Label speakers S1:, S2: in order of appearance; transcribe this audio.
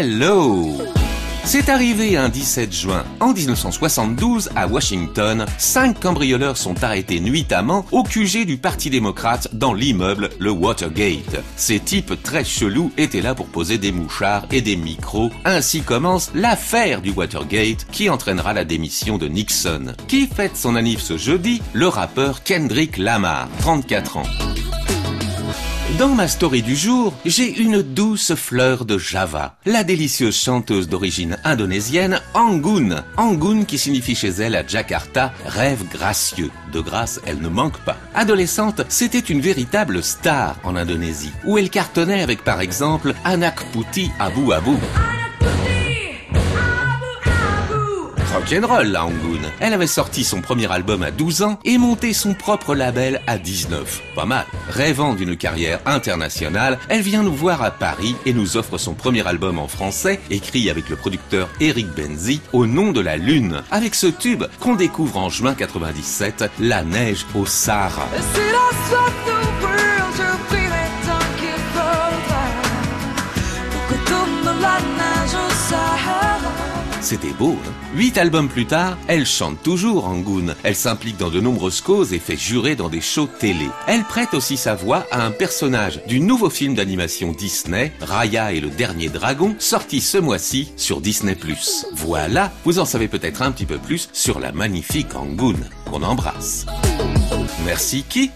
S1: Hello c'est arrivé un 17 juin en 1972 à Washington. Cinq cambrioleurs sont arrêtés nuitamment au QG du Parti démocrate dans l'immeuble le Watergate. Ces types très chelous étaient là pour poser des mouchards et des micros. Ainsi commence l'affaire du Watergate qui entraînera la démission de Nixon. Qui fête son anniv ce jeudi? Le rappeur Kendrick Lamar, 34 ans. Dans ma story du jour, j'ai une douce fleur de Java, la délicieuse chanteuse d'origine indonésienne Anggun. Anggun qui signifie chez elle à Jakarta rêve gracieux. De grâce, elle ne manque pas. Adolescente, c'était une véritable star en Indonésie, où elle cartonnait avec par exemple Anak Putih Abu Abu. Rock'n'roll, la Angoon. Elle avait sorti son premier album à 12 ans et monté son propre label à 19. Pas mal. Rêvant d'une carrière internationale, elle vient nous voir à Paris et nous offre son premier album en français, écrit avec le producteur Eric Benzi, au nom de la Lune. Avec ce tube qu'on découvre en juin 97, La neige au Sahara. C'était beau, hein Huit albums plus tard, elle chante toujours Angoon. Elle s'implique dans de nombreuses causes et fait jurer dans des shows télé. Elle prête aussi sa voix à un personnage du nouveau film d'animation Disney, Raya et le dernier dragon, sorti ce mois-ci sur Disney+. Voilà, vous en savez peut-être un petit peu plus sur la magnifique Angoon qu'on embrasse. Merci qui